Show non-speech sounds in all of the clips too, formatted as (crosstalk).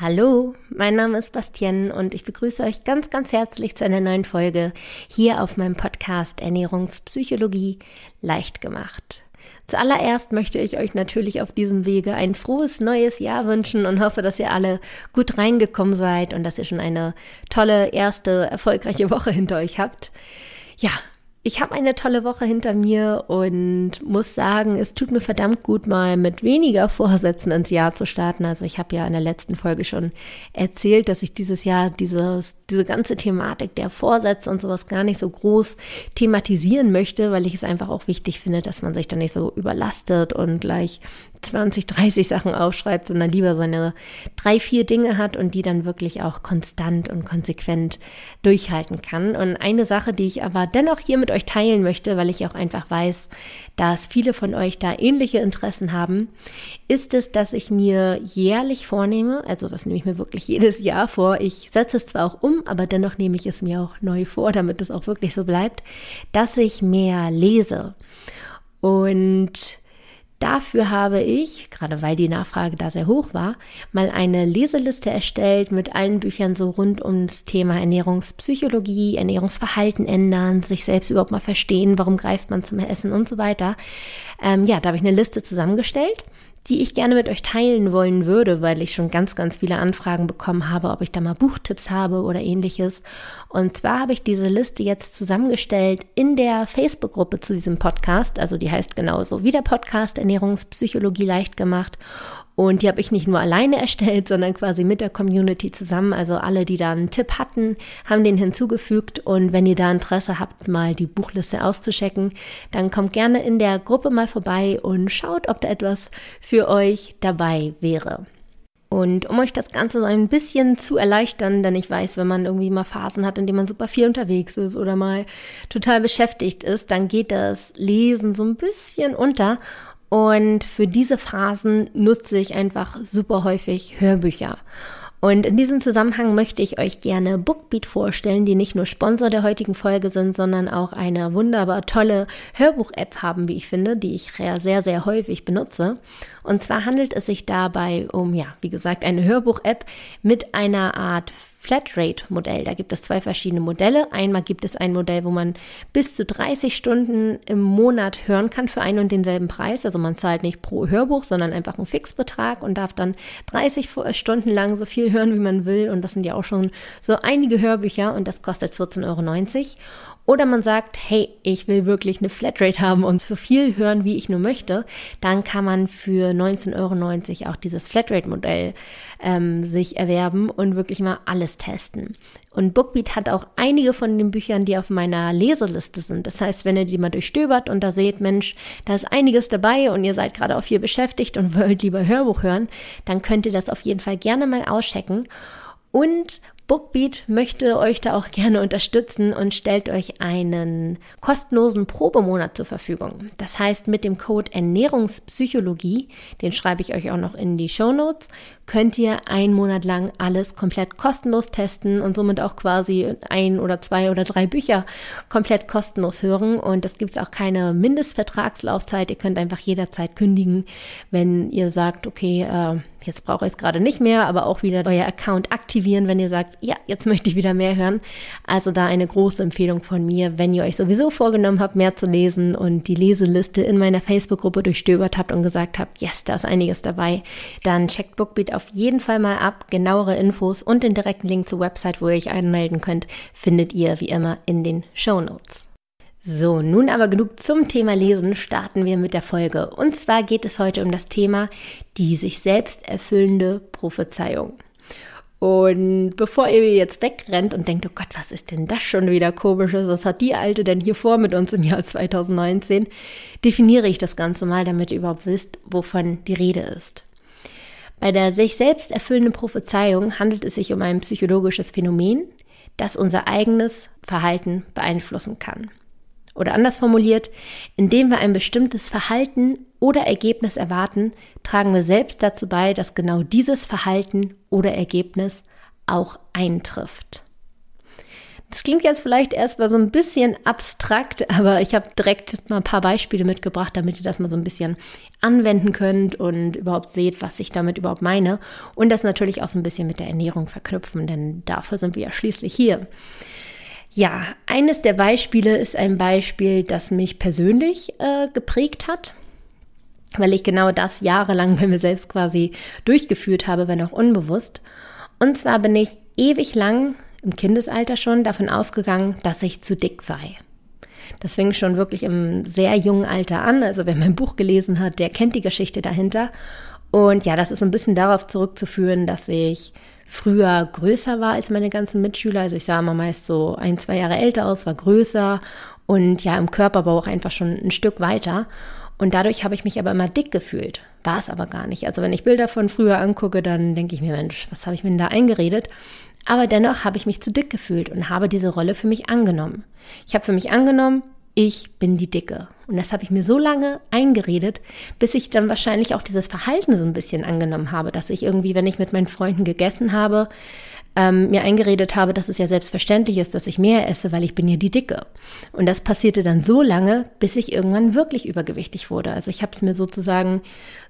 Hallo, mein Name ist Bastien und ich begrüße euch ganz, ganz herzlich zu einer neuen Folge hier auf meinem Podcast Ernährungspsychologie leicht gemacht. Zuallererst möchte ich euch natürlich auf diesem Wege ein frohes neues Jahr wünschen und hoffe, dass ihr alle gut reingekommen seid und dass ihr schon eine tolle erste erfolgreiche Woche hinter euch habt. Ja, ich habe eine tolle Woche hinter mir und muss sagen, es tut mir verdammt gut, mal mit weniger Vorsätzen ins Jahr zu starten. Also ich habe ja in der letzten Folge schon erzählt, dass ich dieses Jahr dieses, diese ganze Thematik der Vorsätze und sowas gar nicht so groß thematisieren möchte, weil ich es einfach auch wichtig finde, dass man sich da nicht so überlastet und gleich 20, 30 Sachen aufschreibt, sondern lieber seine drei, vier Dinge hat und die dann wirklich auch konstant und konsequent durchhalten kann. Und eine Sache, die ich aber dennoch hier mit euch teilen möchte, weil ich auch einfach weiß, dass viele von euch da ähnliche Interessen haben, ist es, dass ich mir jährlich vornehme, also das nehme ich mir wirklich jedes Jahr vor, ich setze es zwar auch um, aber dennoch nehme ich es mir auch neu vor, damit es auch wirklich so bleibt, dass ich mehr lese. Und Dafür habe ich, gerade weil die Nachfrage da sehr hoch war, mal eine Leseliste erstellt mit allen Büchern so rund ums Thema Ernährungspsychologie, Ernährungsverhalten ändern, sich selbst überhaupt mal verstehen, warum greift man zum Essen und so weiter. Ähm, ja, da habe ich eine Liste zusammengestellt die ich gerne mit euch teilen wollen würde, weil ich schon ganz, ganz viele Anfragen bekommen habe, ob ich da mal Buchtipps habe oder ähnliches. Und zwar habe ich diese Liste jetzt zusammengestellt in der Facebook-Gruppe zu diesem Podcast. Also die heißt genauso wie der Podcast Ernährungspsychologie leicht gemacht. Und die habe ich nicht nur alleine erstellt, (laughs) sondern quasi mit der Community zusammen. Also alle, die da einen Tipp hatten, haben den hinzugefügt. Und wenn ihr da Interesse habt, mal die Buchliste auszuchecken, dann kommt gerne in der Gruppe mal vorbei und schaut, ob da etwas für euch dabei wäre. Und um euch das Ganze so ein bisschen zu erleichtern, denn ich weiß, wenn man irgendwie mal Phasen hat, in denen man super viel unterwegs ist oder mal total beschäftigt ist, dann geht das Lesen so ein bisschen unter. Und für diese Phasen nutze ich einfach super häufig Hörbücher. Und in diesem Zusammenhang möchte ich euch gerne Bookbeat vorstellen, die nicht nur Sponsor der heutigen Folge sind, sondern auch eine wunderbar tolle Hörbuch-App haben, wie ich finde, die ich sehr, sehr häufig benutze. Und zwar handelt es sich dabei um, ja, wie gesagt, eine Hörbuch-App mit einer Art Flatrate-Modell. Da gibt es zwei verschiedene Modelle. Einmal gibt es ein Modell, wo man bis zu 30 Stunden im Monat hören kann für einen und denselben Preis. Also man zahlt nicht pro Hörbuch, sondern einfach einen Fixbetrag und darf dann 30 Stunden lang so viel hören, wie man will. Und das sind ja auch schon so einige Hörbücher und das kostet 14,90 Euro. Oder man sagt, hey, ich will wirklich eine Flatrate haben und so viel hören, wie ich nur möchte. Dann kann man für 19,90 Euro auch dieses Flatrate-Modell ähm, sich erwerben und wirklich mal alles testen. Und Bookbeat hat auch einige von den Büchern, die auf meiner Leseliste sind. Das heißt, wenn ihr die mal durchstöbert und da seht, Mensch, da ist einiges dabei und ihr seid gerade auch viel beschäftigt und (laughs) wollt lieber Hörbuch hören, dann könnt ihr das auf jeden Fall gerne mal auschecken. Und Bookbeat möchte euch da auch (laughs) gerne unterstützen und stellt euch einen kostenlosen Probemonat zur Verfügung. Das heißt, mit dem Code Ernährungspsychologie, den schreibe ich euch auch noch in die Show Notes, könnt ihr einen Monat lang alles komplett kostenlos testen und somit auch quasi ein oder zwei oder drei Bücher komplett kostenlos hören. Und es gibt auch keine Mindestvertragslaufzeit. Ihr könnt einfach jederzeit kündigen, wenn ihr sagt, okay, äh, jetzt brauche ich es gerade nicht mehr, aber auch wieder euer Account aktivieren, wenn ihr sagt, ja, jetzt möchte ich wieder mehr hören. Also da eine große Empfehlung von mir, wenn ihr euch sowieso vorgenommen habt, mehr zu lesen und die Leseliste in meiner Facebook-Gruppe durchstöbert habt und gesagt habt, yes, da ist einiges dabei, dann checkt Bookbeat auf jeden Fall mal ab. Genauere Infos und den direkten Link zur Website, wo ihr euch anmelden könnt, findet ihr wie immer in den Show Notes. So, nun aber genug zum Thema Lesen, starten wir mit der Folge. Und zwar geht es heute um das Thema die sich selbst erfüllende Prophezeiung. Und bevor ihr jetzt wegrennt und denkt, oh Gott, was ist denn das schon wieder komisches? Was hat die Alte denn hier vor mit uns im Jahr 2019? Definiere ich das Ganze mal, damit ihr überhaupt wisst, wovon die Rede ist. Bei der sich selbst erfüllenden Prophezeiung handelt es sich um ein psychologisches Phänomen, das unser eigenes Verhalten beeinflussen kann. Oder anders formuliert, indem wir ein bestimmtes Verhalten oder Ergebnis erwarten, tragen wir selbst dazu bei, dass genau dieses Verhalten oder Ergebnis auch eintrifft. Das klingt jetzt vielleicht erstmal so ein bisschen abstrakt, aber ich habe direkt mal ein paar Beispiele mitgebracht, damit ihr das mal so ein bisschen anwenden könnt und überhaupt seht, was ich damit überhaupt meine. Und das natürlich auch so ein bisschen mit der Ernährung verknüpfen, denn dafür sind wir ja schließlich hier. Ja, eines der Beispiele ist ein Beispiel, das mich persönlich äh, geprägt hat weil ich genau das jahrelang bei mir selbst quasi durchgeführt habe, wenn auch unbewusst. Und zwar bin ich ewig lang im Kindesalter schon davon ausgegangen, dass ich zu dick sei. Das fing schon wirklich im sehr jungen Alter an. Also wer mein Buch gelesen hat, der kennt die Geschichte dahinter. Und ja, das ist ein bisschen darauf zurückzuführen, dass ich früher größer war als meine ganzen Mitschüler. Also ich sah immer meist so ein, zwei Jahre älter aus, war größer und ja im Körperbau auch einfach schon ein Stück weiter. Und dadurch habe ich mich aber immer dick gefühlt. War es aber gar nicht. Also wenn ich Bilder von früher angucke, dann denke ich mir, Mensch, was habe ich mir denn da eingeredet? Aber dennoch habe ich mich zu dick gefühlt und habe diese Rolle für mich angenommen. Ich habe für mich angenommen, ich bin die Dicke. Und das habe ich mir so lange eingeredet, bis ich dann wahrscheinlich auch dieses Verhalten so ein bisschen angenommen habe, dass ich irgendwie, wenn ich mit meinen Freunden gegessen habe, ähm, mir eingeredet habe, dass es ja selbstverständlich ist, dass ich mehr esse, weil ich bin ja die Dicke. Und das passierte dann so lange, bis ich irgendwann wirklich übergewichtig wurde. Also ich habe es mir sozusagen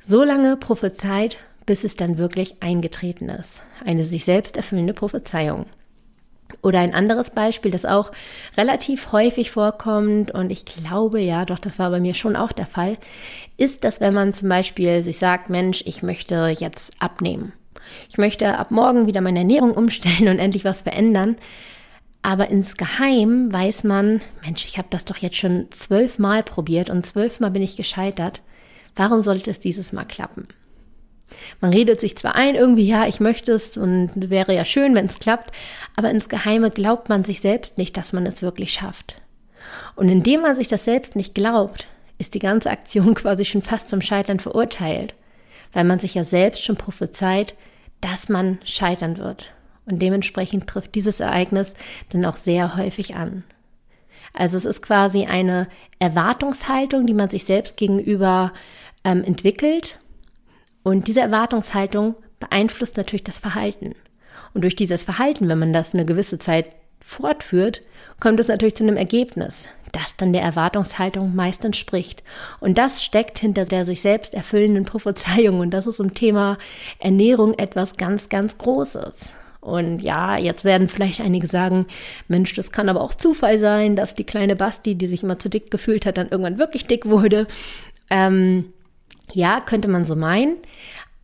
so lange prophezeit, bis es dann wirklich eingetreten ist. Eine sich selbst erfüllende Prophezeiung. Oder ein anderes Beispiel, das auch relativ häufig vorkommt und ich glaube, ja, doch, das war bei mir schon auch der Fall, ist, dass wenn man zum Beispiel sich sagt, Mensch, ich möchte jetzt abnehmen ich möchte ab morgen wieder meine Ernährung umstellen und endlich was verändern. Aber insgeheim weiß man, Mensch, ich habe das doch jetzt schon zwölfmal probiert und zwölfmal bin ich gescheitert. Warum sollte es dieses Mal klappen? Man redet sich zwar ein, irgendwie, ja, ich möchte es und wäre ja schön, wenn es klappt, aber insgeheime glaubt man sich selbst nicht, dass man es wirklich schafft. Und indem man sich das selbst nicht glaubt, ist die ganze Aktion (laughs) quasi schon fast zum Scheitern verurteilt, weil man sich ja selbst schon prophezeit, dass man scheitern wird. Und dementsprechend trifft dieses Ereignis dann auch sehr häufig an. Also es ist quasi eine Erwartungshaltung, die man sich selbst gegenüber ähm, entwickelt. Und diese Erwartungshaltung beeinflusst natürlich das Verhalten. Und durch dieses Verhalten, wenn man das eine gewisse Zeit fortführt, kommt es natürlich zu einem Ergebnis das dann der Erwartungshaltung meist entspricht. Und das steckt hinter der sich selbst erfüllenden Prophezeiung. Und das ist im Thema Ernährung etwas ganz, ganz Großes. Und ja, jetzt werden vielleicht einige sagen, Mensch, das kann aber auch Zufall sein, dass die kleine Basti, die sich immer zu dick gefühlt hat, dann irgendwann wirklich dick wurde. Ähm, ja, könnte man so meinen.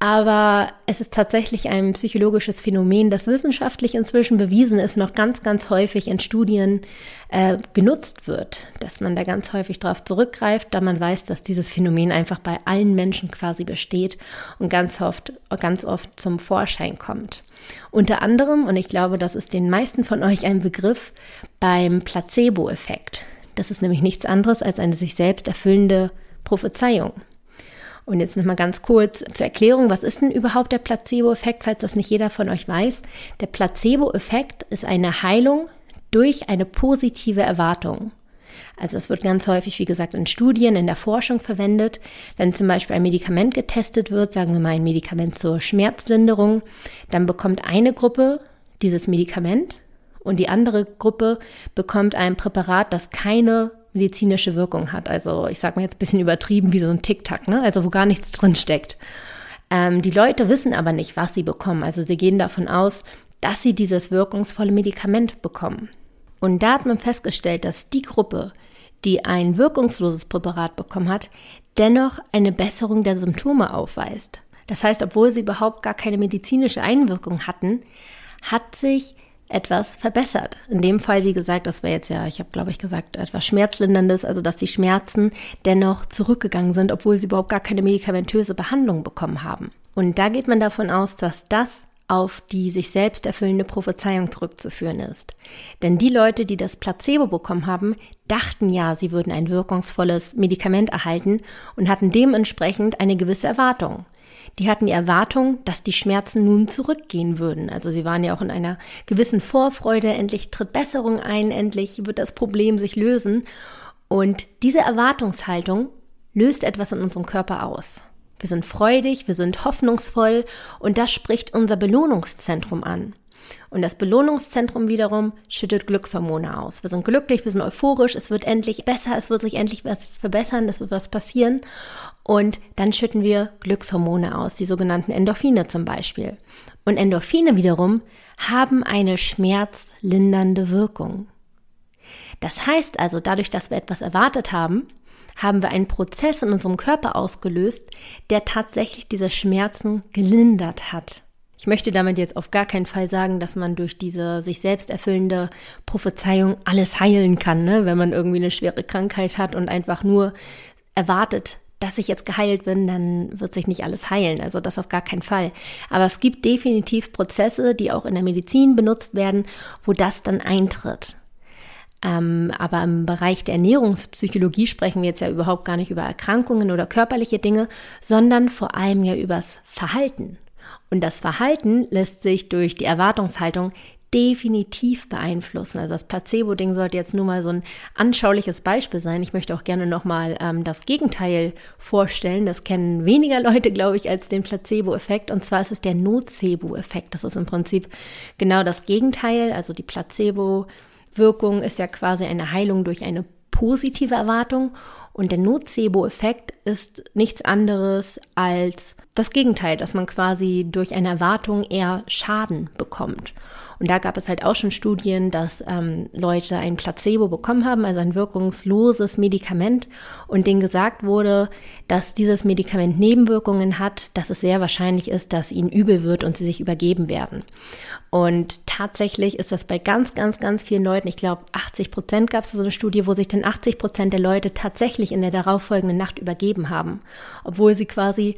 Aber es ist tatsächlich ein psychologisches Phänomen, das wissenschaftlich inzwischen bewiesen ist, noch ganz, ganz häufig in Studien äh, genutzt wird, dass man da ganz häufig darauf zurückgreift, da man weiß, dass dieses Phänomen einfach bei allen Menschen quasi besteht und ganz oft, ganz oft zum Vorschein kommt. Unter anderem, und ich glaube, das ist den meisten von euch ein Begriff, beim Placebo-Effekt. Das ist nämlich nichts anderes als eine sich selbst erfüllende Prophezeiung. Und jetzt nochmal ganz kurz zur Erklärung, was ist denn überhaupt der Placebo-Effekt, falls das nicht jeder von euch weiß? Der Placebo-Effekt ist eine Heilung durch eine positive Erwartung. Also es wird ganz häufig, wie gesagt, in Studien, in der Forschung verwendet. Wenn zum Beispiel ein Medikament getestet wird, sagen wir mal ein Medikament zur Schmerzlinderung, dann bekommt eine Gruppe dieses Medikament und die andere Gruppe bekommt ein Präparat, das keine medizinische Wirkung hat. Also ich sage mal jetzt ein bisschen übertrieben wie so ein Tic-Tac, ne? also wo gar nichts drin steckt. Ähm, die Leute wissen aber nicht, was sie bekommen. Also sie gehen davon aus, dass sie dieses wirkungsvolle Medikament bekommen. Und da hat man festgestellt, dass die Gruppe, die ein wirkungsloses Präparat bekommen hat, dennoch eine Besserung der Symptome aufweist. Das heißt, obwohl sie überhaupt gar keine medizinische Einwirkung hatten, hat sich etwas verbessert. In dem Fall, wie gesagt, das wäre jetzt ja, ich habe glaube ich gesagt, etwas Schmerzlinderndes, also dass die Schmerzen dennoch zurückgegangen sind, obwohl sie überhaupt gar keine medikamentöse Behandlung bekommen haben. Und da geht man davon aus, dass das auf die sich selbst erfüllende Prophezeiung zurückzuführen ist. Denn die Leute, die das Placebo bekommen haben, dachten ja, sie würden ein wirkungsvolles Medikament erhalten und hatten dementsprechend eine gewisse Erwartung die hatten die Erwartung, dass die Schmerzen nun zurückgehen würden. Also sie waren ja auch in einer gewissen Vorfreude, endlich tritt Besserung ein, endlich wird das Problem sich lösen. Und diese Erwartungshaltung löst etwas in unserem Körper aus. Wir sind freudig, wir sind hoffnungsvoll und das spricht unser Belohnungszentrum an. Und das Belohnungszentrum wiederum schüttet Glückshormone aus. Wir sind glücklich, wir sind euphorisch, es wird endlich besser, es wird sich endlich was verbessern, es wird was passieren. Und dann schütten wir Glückshormone aus, die sogenannten Endorphine zum Beispiel. Und Endorphine wiederum haben eine schmerzlindernde Wirkung. Das heißt also, dadurch, dass wir etwas erwartet haben, haben wir einen Prozess in unserem Körper ausgelöst, der tatsächlich diese Schmerzen gelindert hat. Ich möchte damit jetzt auf gar keinen Fall sagen, dass man durch diese sich selbst erfüllende Prophezeiung alles heilen kann, ne? wenn man irgendwie eine schwere Krankheit hat und einfach nur erwartet, dass ich jetzt geheilt bin, dann wird sich nicht alles heilen. Also das auf gar keinen Fall. Aber es gibt definitiv Prozesse, die auch in der Medizin benutzt werden, wo das dann eintritt. Ähm, aber im Bereich der Ernährungspsychologie sprechen wir jetzt ja überhaupt gar nicht über Erkrankungen oder körperliche Dinge, sondern vor allem ja übers Verhalten. Und das Verhalten lässt sich durch die Erwartungshaltung definitiv beeinflussen. Also das Placebo-Ding sollte jetzt nur mal so ein anschauliches Beispiel sein. Ich möchte auch gerne nochmal ähm, das Gegenteil vorstellen. Das kennen weniger Leute, glaube ich, als den Placebo-Effekt. Und zwar ist es der Nocebo-Effekt. Das ist im Prinzip genau das Gegenteil. Also die Placebo-Wirkung ist ja quasi eine Heilung durch eine positive Erwartung. Und der Nocebo-Effekt ist nichts anderes als das Gegenteil, dass man quasi durch eine Erwartung eher Schaden bekommt. Und da gab es halt auch schon Studien, dass ähm, Leute ein Placebo bekommen haben, also ein wirkungsloses Medikament, und denen gesagt wurde, dass dieses Medikament Nebenwirkungen hat, dass es sehr wahrscheinlich ist, dass ihnen übel wird und sie sich übergeben werden. Und tatsächlich ist das bei ganz, ganz, ganz vielen Leuten, ich glaube 80 Prozent gab es so eine Studie, wo sich dann 80 Prozent der Leute tatsächlich in der darauffolgenden Nacht übergeben haben, obwohl sie quasi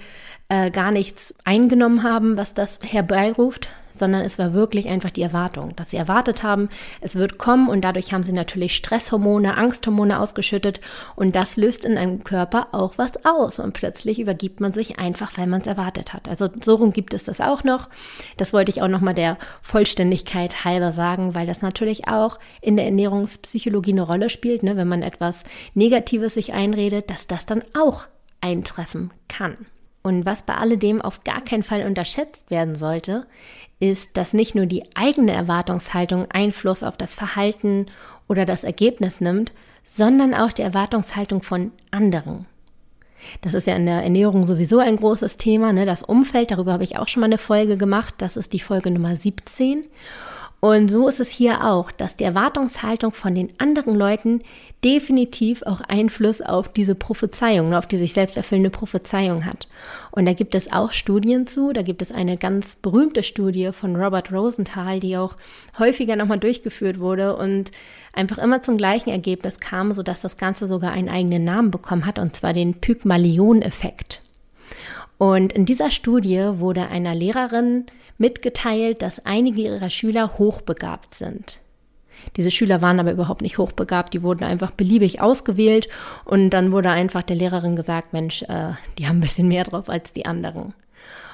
äh, gar nichts eingenommen haben, was das herbeiruft, sondern es war wirklich einfach die Erwartung, dass sie erwartet haben, es wird kommen und dadurch haben sie natürlich Stresshormone, Angsthormone ausgeschüttet und das löst in einem Körper auch was aus und plötzlich übergibt man sich einfach, weil man es erwartet hat. Also so rum gibt es das auch noch. Das wollte ich auch nochmal der Vollständigkeit halber sagen, weil das natürlich auch in der Ernährungspsychologie eine Rolle spielt, ne? wenn man etwas Negatives sich einredet, dass das dann auch eintreffen kann. Und was bei alledem auf gar keinen Fall unterschätzt werden sollte, ist, dass nicht nur die eigene Erwartungshaltung Einfluss auf das Verhalten oder das Ergebnis nimmt, sondern auch die Erwartungshaltung von anderen. Das ist ja in der Ernährung sowieso ein großes Thema, ne? das Umfeld, darüber habe ich auch schon mal eine Folge gemacht, das ist die Folge Nummer 17. Und so ist es hier auch, dass die Erwartungshaltung von den anderen Leuten definitiv auch Einfluss auf diese Prophezeiung, auf die sich selbst erfüllende Prophezeiung hat. Und da gibt es auch Studien zu. Da gibt es eine ganz berühmte Studie von Robert Rosenthal, die auch häufiger nochmal durchgeführt wurde und einfach immer zum gleichen Ergebnis kam, sodass das Ganze sogar einen eigenen Namen bekommen hat, und zwar den Pygmalion-Effekt. Und in dieser Studie wurde einer Lehrerin mitgeteilt, dass einige ihrer Schüler hochbegabt sind. Diese Schüler waren aber überhaupt nicht hochbegabt, die wurden einfach beliebig ausgewählt und dann wurde einfach der Lehrerin gesagt, Mensch, äh, die haben ein bisschen mehr drauf als die anderen.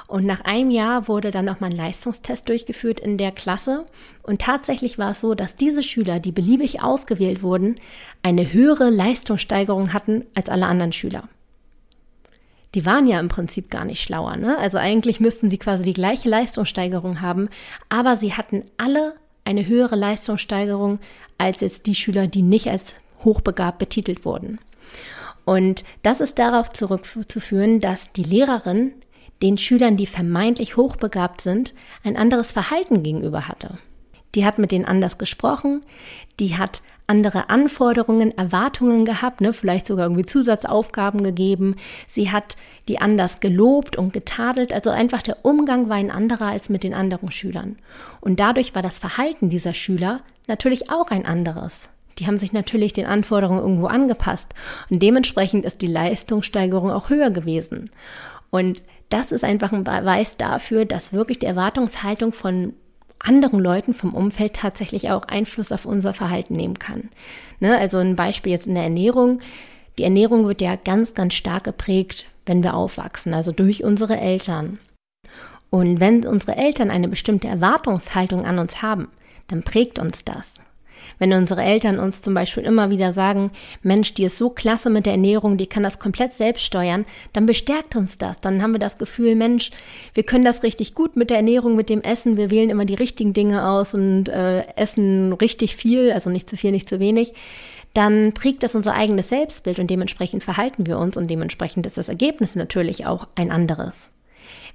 Und nach einem Jahr wurde dann nochmal ein Leistungstest durchgeführt in der Klasse. Und tatsächlich war es so, dass diese Schüler, die beliebig ausgewählt wurden, eine höhere Leistungssteigerung hatten als alle anderen Schüler die waren ja im Prinzip gar nicht schlauer. Ne? Also eigentlich müssten sie quasi die gleiche Leistungssteigerung haben, aber sie hatten alle eine höhere Leistungssteigerung als jetzt die Schüler, die nicht als hochbegabt betitelt wurden. Und das ist darauf zurückzuführen, dass die Lehrerin den Schülern, die vermeintlich hochbegabt sind, ein anderes Verhalten gegenüber hatte. Die hat mit denen anders gesprochen, die hat andere Anforderungen, Erwartungen gehabt, ne, vielleicht sogar irgendwie Zusatzaufgaben gegeben. Sie hat die anders gelobt und getadelt. Also einfach der Umgang war ein anderer als mit den anderen Schülern. Und dadurch war das Verhalten dieser Schüler natürlich auch ein anderes. Die haben sich natürlich den Anforderungen irgendwo angepasst. Und dementsprechend ist die Leistungssteigerung auch höher gewesen. Und das ist einfach ein Beweis dafür, dass wirklich die Erwartungshaltung von anderen Leuten vom Umfeld tatsächlich auch Einfluss auf unser Verhalten nehmen kann. Ne? Also ein Beispiel jetzt in der Ernährung. Die Ernährung wird ja ganz, ganz stark geprägt, wenn wir aufwachsen, also durch unsere Eltern. Und wenn unsere Eltern eine bestimmte Erwartungshaltung an uns haben, dann prägt uns das. Wenn unsere Eltern uns zum Beispiel immer wieder sagen, Mensch, die ist so klasse mit der Ernährung, die kann das komplett selbst steuern, dann bestärkt uns das. Dann haben wir das Gefühl, Mensch, wir können das richtig gut mit der Ernährung, mit dem Essen. Wir wählen immer die richtigen Dinge aus und äh, essen richtig viel, also nicht zu viel, nicht zu wenig. Dann prägt das unser eigenes Selbstbild und dementsprechend verhalten wir uns und dementsprechend ist das Ergebnis natürlich auch ein anderes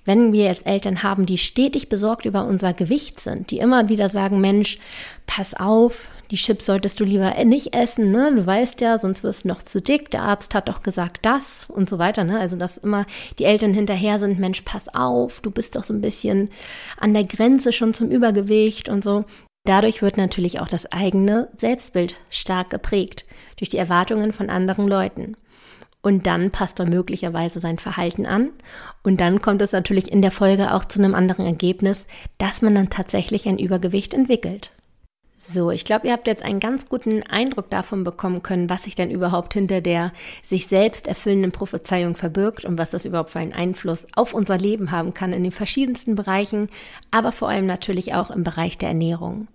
wenn wir jetzt Eltern haben, die stetig besorgt über unser Gewicht sind, die immer wieder sagen, Mensch, pass auf, die Chips solltest du lieber nicht essen, ne? Du weißt ja, sonst wirst du noch zu dick. Der Arzt hat doch gesagt das und so weiter, ne? Also, dass immer die Eltern hinterher sind, Mensch, pass auf, du bist doch so ein bisschen an der Grenze schon zum Übergewicht und so. Dadurch wird natürlich auch das eigene Selbstbild stark geprägt durch die Erwartungen von anderen Leuten. Und dann passt man möglicherweise sein Verhalten an. Und dann kommt es natürlich in der Folge auch zu einem anderen Ergebnis, dass man dann tatsächlich ein Übergewicht entwickelt. So, ich glaube, ihr habt jetzt einen ganz guten Eindruck davon bekommen können, was sich denn überhaupt hinter der sich selbst erfüllenden Prophezeiung verbirgt und was das überhaupt für einen Einfluss auf unser Leben haben kann in den verschiedensten Bereichen, aber vor allem natürlich auch im Bereich der Ernährung.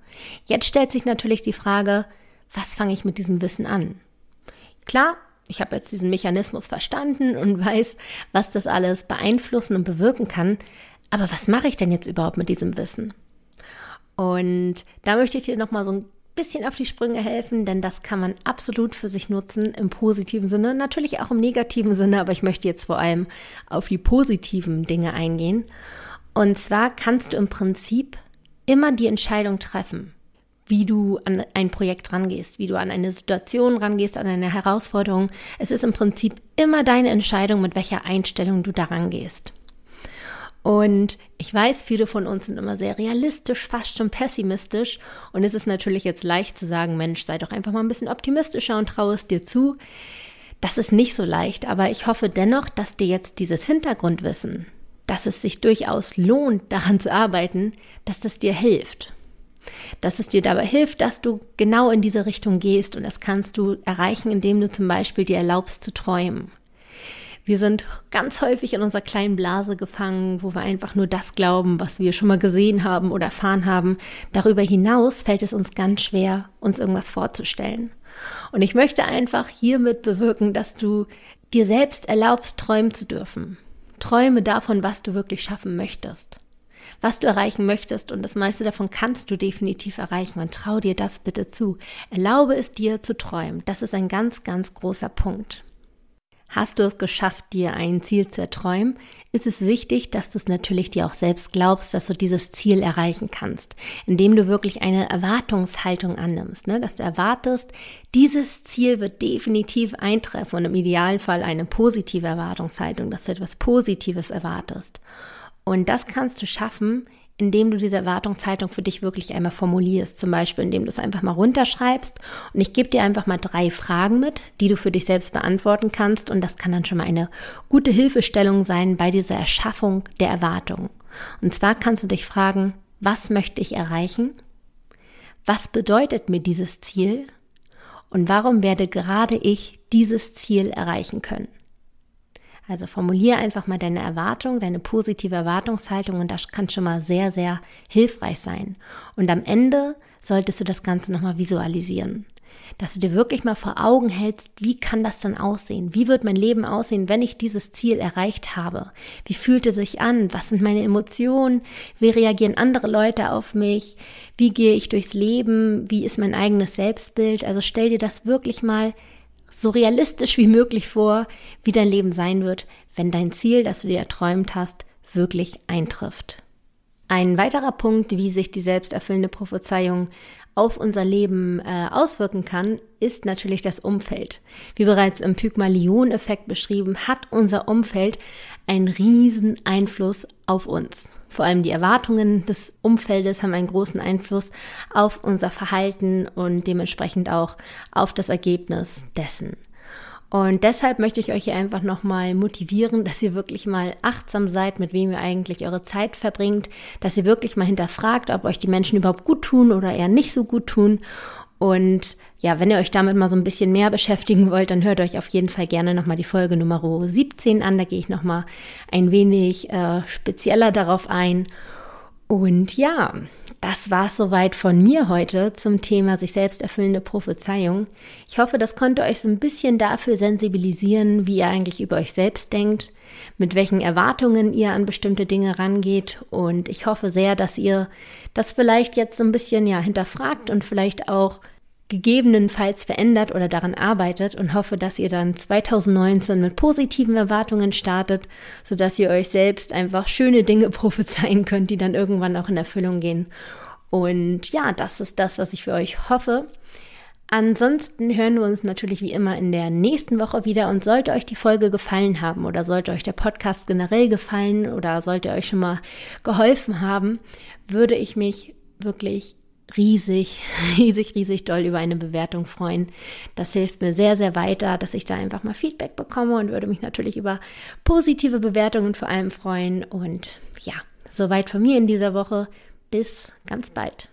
Jetzt stellt sich natürlich die Frage, was fange ich mit diesem Wissen an? Klar, ich habe jetzt diesen Mechanismus verstanden und (laughs) weiß, was das alles beeinflussen und bewirken kann. Aber was mache ich denn jetzt überhaupt mit diesem Wissen? Und da möchte ich dir nochmal so ein bisschen auf die Sprünge helfen, denn das kann man absolut für sich nutzen im positiven Sinne, natürlich auch im negativen Sinne, aber ich möchte jetzt vor allem auf die positiven Dinge eingehen. Und zwar kannst du im Prinzip immer die Entscheidung treffen wie du an ein Projekt rangehst, wie du an eine Situation rangehst, an eine Herausforderung. Es ist im Prinzip immer deine Entscheidung, mit welcher Einstellung du daran gehst. Und ich weiß, viele von uns sind immer sehr realistisch, fast schon pessimistisch. Und es ist natürlich jetzt leicht zu sagen, Mensch, sei doch einfach mal ein bisschen optimistischer und traue es dir zu. Das ist nicht so leicht, aber ich hoffe dennoch, dass dir jetzt dieses Hintergrundwissen, dass es sich durchaus lohnt, daran zu arbeiten, dass das dir hilft dass es dir dabei hilft, dass du genau in diese Richtung gehst und das kannst du erreichen, indem du zum Beispiel dir erlaubst zu träumen. Wir sind ganz häufig in unserer kleinen Blase gefangen, wo wir einfach nur das glauben, was wir schon mal gesehen haben oder erfahren haben. Darüber hinaus fällt es uns ganz schwer, uns irgendwas vorzustellen. Und ich möchte einfach hiermit bewirken, dass du dir selbst erlaubst, träumen zu dürfen. Träume davon, was du wirklich schaffen möchtest was du erreichen möchtest und das meiste davon kannst du definitiv erreichen und trau dir das bitte zu. Erlaube es dir zu träumen. Das ist ein ganz, ganz großer Punkt. Hast du es geschafft, dir ein Ziel zu erträumen, ist es wichtig, dass du es natürlich dir auch selbst glaubst, dass du dieses Ziel erreichen kannst, indem du wirklich eine Erwartungshaltung annimmst, ne? dass du erwartest, dieses Ziel wird definitiv eintreffen und im Idealfall eine positive Erwartungshaltung, dass du etwas Positives erwartest. Und das kannst du schaffen, indem du diese Erwartungshaltung für dich wirklich einmal formulierst. Zum Beispiel, indem du es einfach mal runterschreibst. Und ich gebe dir einfach mal drei Fragen mit, die du für dich selbst beantworten kannst. Und das kann dann schon mal eine gute Hilfestellung sein bei dieser Erschaffung der Erwartung. Und zwar kannst du dich fragen, was möchte ich erreichen? Was bedeutet mir dieses Ziel? Und warum werde gerade ich dieses Ziel erreichen können? Also formuliere einfach mal deine Erwartung, deine positive Erwartungshaltung und das kann schon mal sehr, sehr hilfreich sein. Und am Ende solltest du das Ganze nochmal visualisieren. Dass du dir wirklich mal vor Augen hältst, wie kann das dann aussehen? Wie wird mein Leben aussehen, wenn ich dieses Ziel erreicht habe? Wie fühlt es sich an? Was sind meine Emotionen? Wie reagieren andere Leute auf mich? Wie gehe ich durchs Leben? Wie ist mein eigenes Selbstbild? Also stell dir das wirklich mal so realistisch wie möglich vor, wie dein Leben sein wird, wenn dein Ziel, das du dir erträumt hast, wirklich eintrifft. Ein weiterer Punkt, wie sich die selbsterfüllende Prophezeiung auf unser Leben äh, auswirken kann, ist natürlich das Umfeld. Wie bereits im Pygmalion-Effekt beschrieben, hat unser Umfeld einen riesen Einfluss auf uns. Vor allem die Erwartungen des Umfeldes haben einen großen Einfluss auf unser Verhalten und dementsprechend auch auf das Ergebnis dessen. Und deshalb möchte ich euch hier einfach nochmal motivieren, dass ihr wirklich mal achtsam seid, mit wem ihr eigentlich eure Zeit verbringt, dass ihr wirklich mal hinterfragt, ob euch die Menschen überhaupt gut tun oder eher nicht so gut tun. Und ja, wenn ihr euch damit mal so ein bisschen mehr beschäftigen wollt, dann hört euch auf jeden Fall gerne nochmal die Folge Nummer 17 an. Da gehe ich nochmal ein wenig äh, spezieller darauf ein. Und ja, das war es soweit von mir heute zum Thema sich selbst erfüllende Prophezeiung. Ich hoffe, das konnte euch so ein bisschen dafür sensibilisieren, wie ihr eigentlich über euch selbst denkt, mit welchen Erwartungen ihr an bestimmte Dinge rangeht. Und ich hoffe sehr, dass ihr das vielleicht jetzt so ein bisschen ja hinterfragt und vielleicht auch gegebenenfalls verändert oder daran arbeitet und hoffe, dass ihr dann 2019 mit positiven Erwartungen startet, sodass ihr euch selbst einfach schöne Dinge (laughs) prophezeien könnt, die dann irgendwann auch in Erfüllung gehen. Und ja, das ist das, was ich für euch hoffe. Ansonsten hören wir uns natürlich wie immer in der nächsten Woche wieder und sollte euch die Folge gefallen haben oder sollte euch der Podcast generell gefallen oder sollte euch schon mal geholfen haben, würde ich mich wirklich riesig, (laughs) riesig, riesig doll über eine Bewertung freuen. Das hilft mir sehr, sehr weiter, dass ich da einfach mal Feedback bekomme und würde mich natürlich über positive Bewertungen vor allem freuen. Und ja, soweit von mir in dieser Woche. Bis ganz bald.